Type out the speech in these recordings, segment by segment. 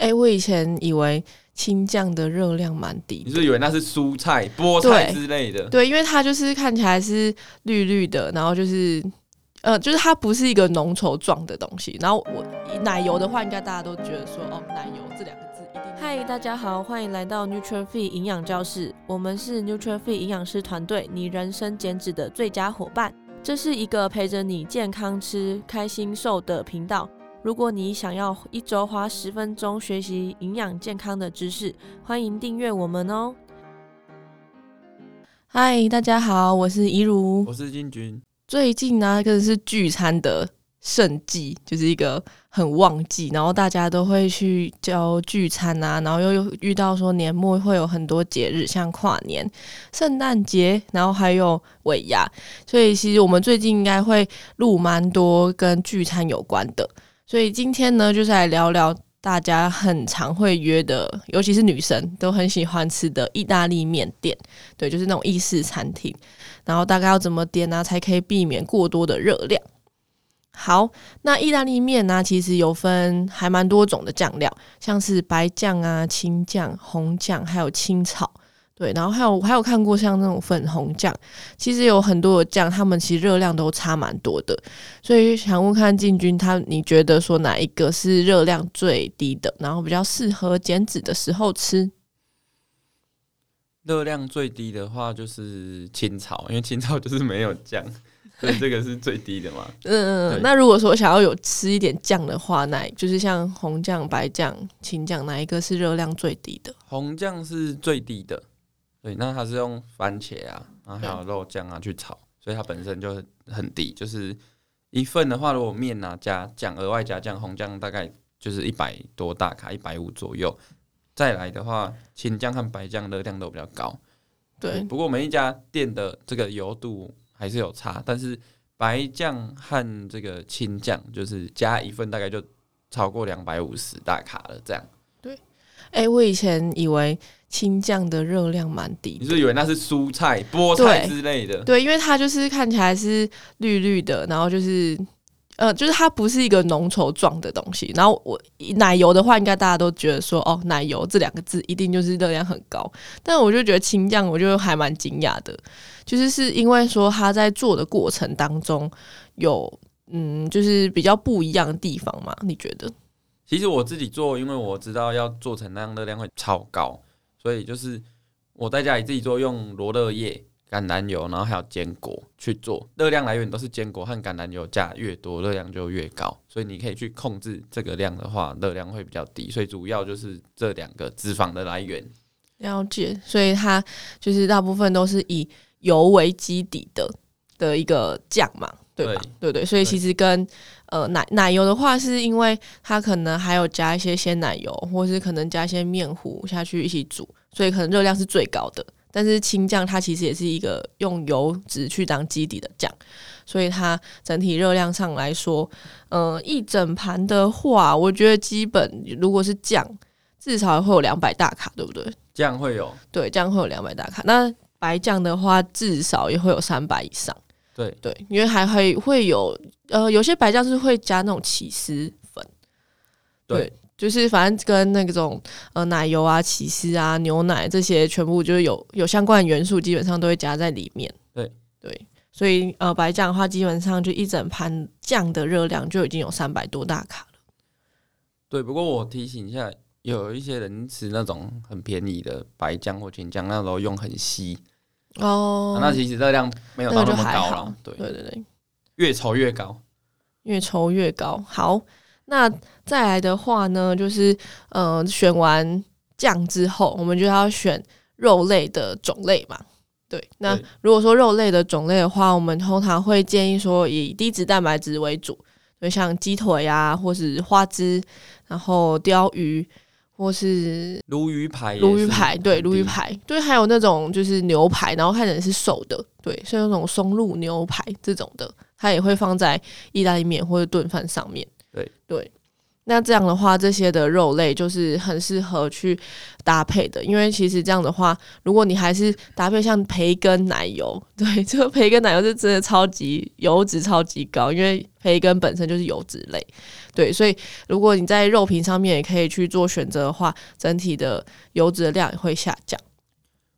哎、欸，我以前以为青酱的热量蛮低，你是以为那是蔬菜、菠菜之类的？对，因为它就是看起来是绿绿的，然后就是呃，就是它不是一个浓稠状的东西。然后我奶油的话，应该大家都觉得说哦，奶油这两个字一定。嗨，大家好，欢迎来到 Nuture Fit 营养教室，我们是 Nuture Fit 营养师团队，你人生减脂的最佳伙伴。这是一个陪着你健康吃、开心瘦的频道。如果你想要一周花十分钟学习营养健康的知识，欢迎订阅我们哦。嗨，大家好，我是怡如，我是金君。最近呢，可是聚餐的盛季，就是一个很旺季，然后大家都会去交聚餐啊，然后又又遇到说年末会有很多节日，像跨年、圣诞节，然后还有尾牙，所以其实我们最近应该会录蛮多跟聚餐有关的。所以今天呢，就是来聊聊大家很常会约的，尤其是女生都很喜欢吃的意大利面店，对，就是那种意式餐厅。然后大概要怎么点呢、才可以避免过多的热量？好，那意大利面呢、其实有分还蛮多种的酱料，像是白酱啊、青酱、红酱，还有青草。对，然后还有还有看过像那种粉红酱，其实有很多的酱，它们其实热量都差蛮多的，所以想问看进军他，你觉得说哪一个是热量最低的，然后比较适合减脂的时候吃？热量最低的话就是青草，因为青草就是没有酱，所以这个是最低的嘛。嗯嗯，那如果说想要有吃一点酱的话，那就是像红酱、白酱、青酱，哪一个是热量最低的？红酱是最低的。对，那它是用番茄啊，然后还有肉酱啊去炒，所以它本身就很低。就是一份的话，如果面啊加酱，额外加酱，红酱大概就是一百多大卡，一百五左右。再来的话，青酱和白酱热量都比较高。对，不过每一家店的这个油度还是有差，但是白酱和这个青酱就是加一份大概就超过两百五十大卡了，这样。对，哎、欸，我以前以为。青酱的热量蛮低，你是以为那是蔬菜、菠菜之类的？对，因为它就是看起来是绿绿的，然后就是呃，就是它不是一个浓稠状的东西。然后我奶油的话，应该大家都觉得说哦，奶油这两个字一定就是热量很高。但我就觉得青酱，我就还蛮惊讶的，就是是因为说它在做的过程当中有嗯，就是比较不一样的地方嘛？你觉得？其实我自己做，因为我知道要做成那样热量会超高。所以就是我在家里自己做，用罗勒叶、橄榄油，然后还有坚果去做，热量来源都是坚果和橄榄油，加越多热量就越高。所以你可以去控制这个量的话，热量会比较低。所以主要就是这两个脂肪的来源。了解，所以它就是大部分都是以油为基底的的一个酱嘛，对吧？对，对对，所以其实跟呃奶奶油的话，是因为它可能还有加一些鲜奶油，或是可能加一些面糊下去一起煮，所以可能热量是最高的。但是青酱它其实也是一个用油脂去当基底的酱，所以它整体热量上来说，呃，一整盘的话，我觉得基本如果是酱，至少会有两百大卡，对不对？酱会有，对，酱会有两百大卡。那白酱的话，至少也会有三百以上。对对，因为还会会有呃，有些白酱是会加那种起司粉，对，对，就是反正跟那种呃奶油啊、起司啊、牛奶这些全部就是有有相关的元素，基本上都会加在里面。对对，所以呃白酱的话，基本上就一整盘酱的热量就已经有三百多大卡了。对，不过我提醒一下，有一些人吃那种很便宜的白酱或甜酱，那时候用很稀。哦、啊，那其实热量没有到那么高了，对对对对，越稠越高，越稠越高。好，那再来的话呢，就是呃，选完酱之后，我们就要选肉类的种类嘛。对，那如果说肉类的种类的话，我们通常会建议说以低脂蛋白质为主，就像鸡腿啊，或是花枝，然后鲷鱼。或是鲈鱼排，鲈鱼排对，鲈鱼排。对，还有那种就是牛排，然后看起来是瘦的，对，像那种松露牛排这种的，它也会放在意大利面或者炖饭上面。对。对，那这样的话，这些的肉类就是很适合去搭配的，因为其实这样的话，如果你还是搭配像培根奶油，对，这个培根奶油是真的超级油脂超级高，因为培根本身就是油脂类，对，所以如果你在肉品上面也可以去做选择的话，整体的油脂的量也会下降。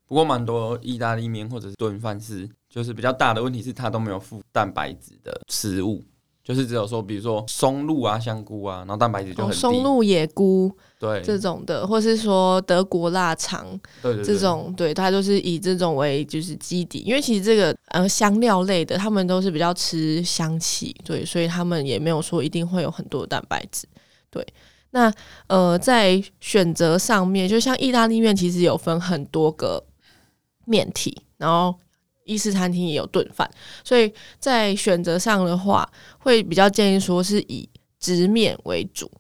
不过，蛮多意大利面或者是炖饭是，就是比较大的问题是它都没有附蛋白质的食物。就是只有说，比如说松露啊、香菇啊，然后蛋白质就很低。松露、野菇，对这种的，或是说德国腊肠，对这种对它就是以这种为就是基底，因为其实这个呃香料类的，他们都是比较吃香气，对，所以他们也没有说一定会有很多的蛋白质。对，那呃在选择上面，就像意大利面，其实有分很多个面体，然后。意式餐厅也有炖饭，所以在选择上的话，会比较建议说是以直面为主，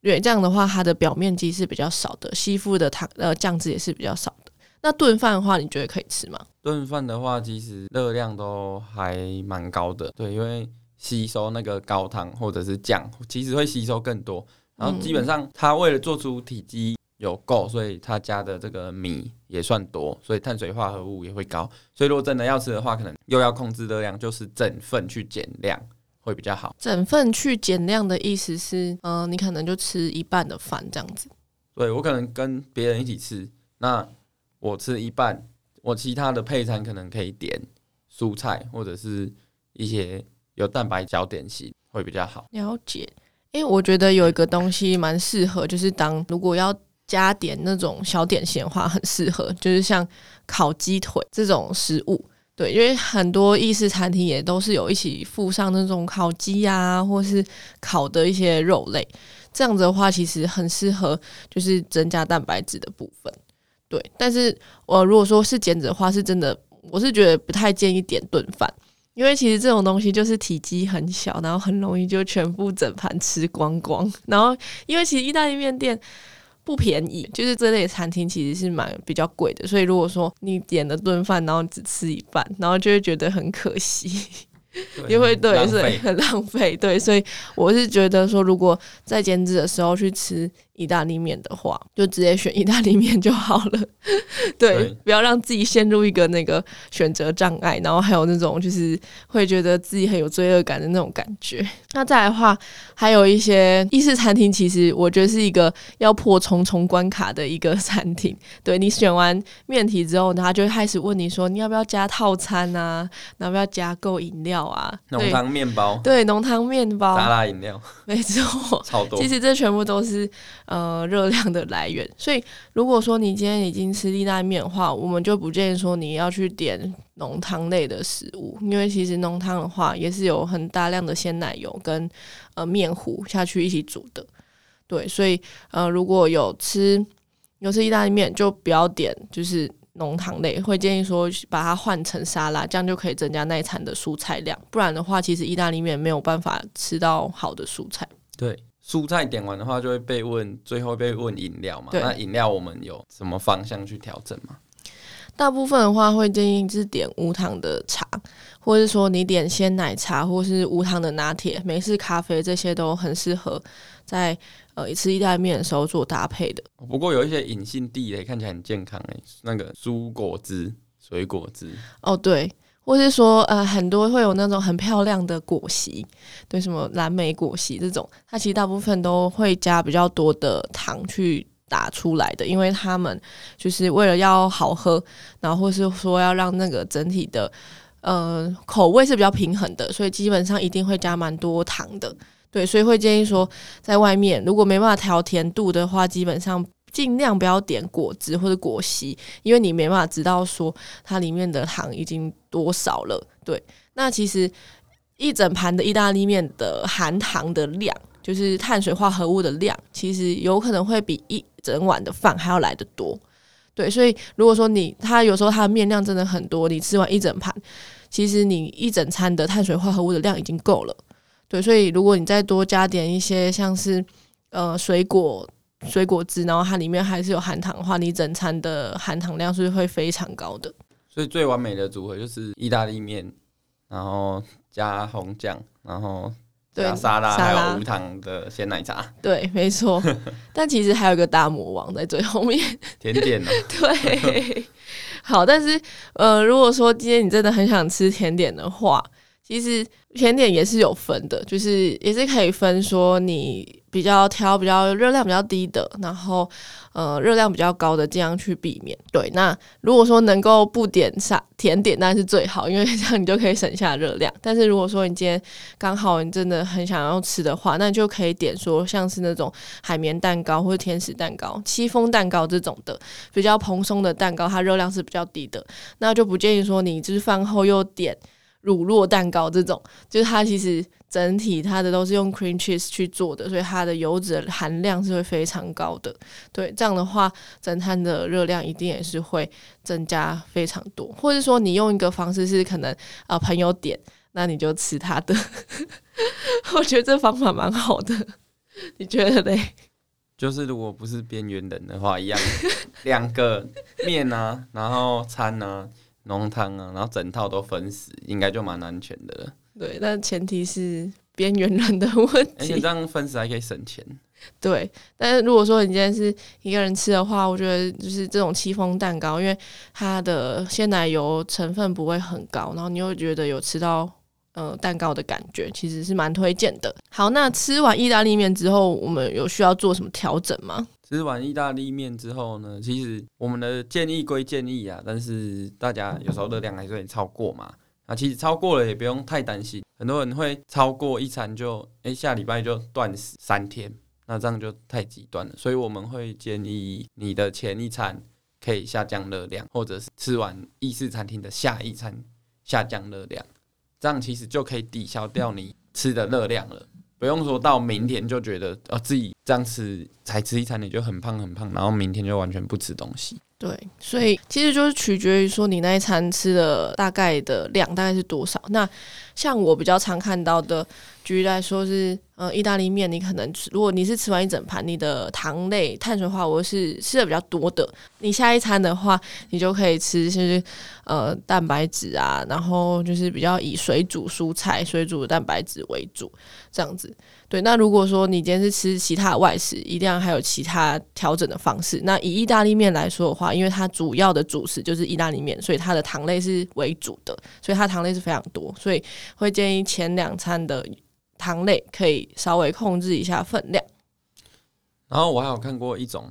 因为，这样的话它的表面积是比较少的，吸附的汤呃酱汁也是比较少的。那炖饭的话，你觉得可以吃吗？炖饭的话，其实热量都还蛮高的，对，因为吸收那个高汤或者是酱，其实会吸收更多，然后基本上它为了做出体积。有够，所以他加的这个米也算多，所以碳水化合物也会高。所以如果真的要吃的话，可能又要控制热量，就是整份去减量会比较好。整份去减量的意思是，嗯、呃，你可能就吃一半的饭这样子。对，我可能跟别人一起吃，那我吃一半，我其他的配餐可能可以点蔬菜或者是一些有蛋白小点心会比较好。了解，因为我觉得有一个东西蛮适合，就是当如果要。加点那种小点心的话，很适合，就是像烤鸡腿这种食物，对，因为很多意式餐厅也都是有一起附上那种烤鸡啊，或是烤的一些肉类，这样子的话，其实很适合，就是增加蛋白质的部分，对。但是我如果说是减脂的话，是真的，我是觉得不太建议点炖饭，因为其实这种东西就是体积很小，然后很容易就全部整盘吃光光，然后因为其实意大利面店。不便宜，就是这类餐厅其实是蛮比较贵的，所以如果说你点了顿饭，然后只吃一半，然后就会觉得很可惜。因为对，所以很浪费。对，所以我是觉得说，如果在减脂的时候去吃意大利面的话，就直接选意大利面就好了。对，对，不要让自己陷入一个那个选择障碍，然后还有那种就是会觉得自己很有罪恶感的那种感觉。那再来的话，还有一些意式餐厅，其实我觉得是一个要破重重关卡的一个餐厅。对，你选完面体之后，他就会开始问你说，你要不要加套餐啊？要不要加购饮料？啊，浓汤面包，对，浓汤面包，沙拉饮料，没错，超多。其实这全部都是呃热量的来源，所以如果说你今天已经吃意大利面的话，我们就不建议说你要去点浓汤类的食物，因为其实浓汤的话也是有很大量的鲜奶油跟呃面糊下去一起煮的，对，所以呃如果有吃有吃意大利面，就不要点，就是。浓糖类会建议说把它换成沙拉，这样就可以增加那一餐的蔬菜量。不然的话，其实意大利面没有办法吃到好的蔬菜。对，蔬菜点完的话就会被问，最后被问饮料嘛。那饮料我们有什么方向去调整吗？大部分的话会建议是点无糖的茶，或者是说你点鲜奶茶，或是无糖的拿铁、美式咖啡，这些都很适合在呃吃意大利面的时候做搭配的。不过有一些隐性地雷看起来很健康诶，那个蔬果汁、水果汁哦，对，或是说呃很多会有那种很漂亮的果昔，对，什么蓝莓果昔这种，它其实大部分都会加比较多的糖去。打出来的，因为他们就是为了要好喝，然后或是说要让那个整体的呃口味是比较平衡的，所以基本上一定会加蛮多糖的。对，所以会建议说，在外面如果没办法调甜度的话，基本上尽量不要点果汁或者果昔，因为你没办法知道说它里面的糖已经多少了。对，那其实一整盘的意大利面的含糖的量。就是碳水化合物的量，其实有可能会比一整碗的饭还要来得多，对，所以如果说你它有时候它的面量真的很多，你吃完一整盘，其实你一整餐的碳水化合物的量已经够了，对，所以如果你再多加点一些像是呃水果水果汁，然后它里面还是有含糖的话，你整餐的含糖量是会非常高的。所以最完美的组合就是意大利面，然后加红酱，然后。对，沙拉，还有无糖的鲜奶茶。对，没错。但其实还有一个大魔王在最后面，甜点呢？对，好，但是呃，如果说今天你真的很想吃甜点的话，其实甜点也是有分的，就是也是可以分说你比较挑比较热量比较低的，然后呃热量比较高的，尽量去避免。对，那如果说能够不点啥甜点，那是最好，因为 这样你就可以省下热量。但是如果说你今天刚好你真的很想要吃的话，那就可以点说像是那种海绵蛋糕或者甜食蛋糕、戚风蛋糕这种的比较蓬松的蛋糕，它热量是比较低的，那就不建议说你就是饭后又点。乳酪蛋糕这种，就是它其实整体它的都是用 cream cheese 去做的，所以它的油脂含量是会非常高的。对，这样的话，整餐的热量一定也是会增加非常多。或者说，你用一个方式是可能啊、朋友点，那你就吃他的。我觉得这方法蛮好的，你觉得嘞？就是如果不是边缘人的话，一样两个面啊，然后餐啊。浓汤啊，然后整套都分食，应该就蛮安全的了。对，但前提是边缘人的问题。而且这样分食还可以省钱。对，但是如果说你今天是一个人吃的话，我觉得就是这种戚风蛋糕，因为它的鲜奶油成分不会很高，然后你又觉得有吃到呃蛋糕的感觉，其实是蛮推荐的。好，那吃完意大利面之后，我们有需要做什么调整吗？吃完意大利面之后呢，其实我们的建议归建议啊，但是大家有时候热量还是会超过嘛。啊，其实超过了也不用太担心，很多人会超过一餐就诶、下礼拜就断食三天，那这样就太极端了。所以我们会建议你的前一餐可以下降热量，或者是吃完意式餐厅的下一餐下降热量，这样其实就可以抵消掉你吃的热量了。不用说到明天就觉得哦，自己这样吃才吃一餐你就很胖很胖，然后明天就完全不吃东西。对，所以其实就是取决于说你那一餐吃的大概的量大概是多少。那像我比较常看到的，举例来说是呃意大利面，你可能吃，如果你是吃完一整盘，你的糖类碳水化合物是吃的比较多的，你下一餐的话，你就可以吃就是呃蛋白质啊，然后就是比较以水煮蔬菜、水煮蛋白质为主，这样子。对，那如果说你今天是吃其他的外食，一定要还有其他调整的方式。那以意大利面来说的话，因为它主要的主食就是意大利面，所以它的糖类是为主的，所以它糖类是非常多，所以会建议前两餐的糖类可以稍微控制一下分量。然后我还有看过一种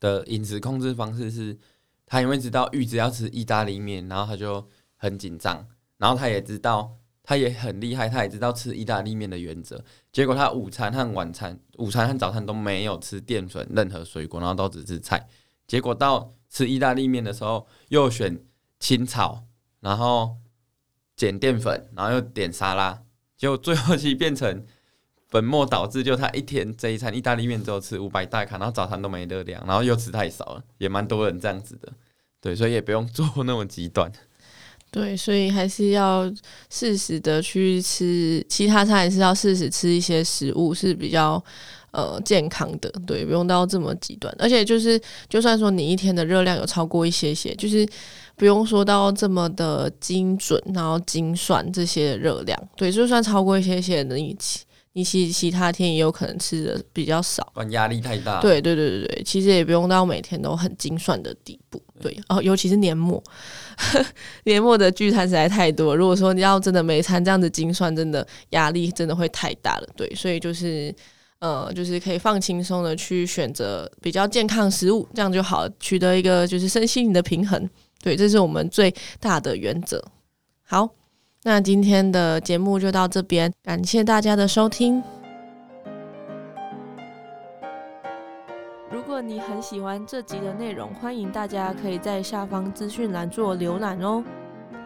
的饮食控制方式是，他因为知道玉子要吃意大利面，然后他就很紧张，然后他也知道。他也很厉害，他也知道吃意大利面的原则。结果他午餐和晚餐、午餐和早餐都没有吃淀粉、任何水果，然后都只吃菜。结果到吃意大利面的时候，又选清炒，然后减淀粉，然后又点沙拉。结果最后其实变成本末倒置，就他一天这一餐意大利面只有吃五百大卡，然后早餐都没热量，然后又吃太少了，也蛮多人这样子的。对，所以也不用做那么极端。对，所以还是要适时的去吃其他餐，还是要适时吃一些食物是比较呃健康的。对，不用到这么极端。而且就是，就算说你一天的热量有超过一些些，就是不用说到这么的精准，然后精算这些热量。对，就算超过一些些的你其你其其他天也有可能吃的比较少，压力太大。对对对对对，其实也不用到每天都很精算的地步。对哦，尤其是年末。年末的聚餐实在太多，如果说你要真的每餐这样子精算，真的压力真的会太大了。对，所以就是呃，就是可以放轻松的去选择比较健康食物，这样就好，取得一个就是身心灵的平衡。对，这是我们最大的原则。好，那今天的节目就到这边，感谢大家的收听。如果你很喜欢这集的内容，欢迎大家可以在下方资讯栏做浏览哦。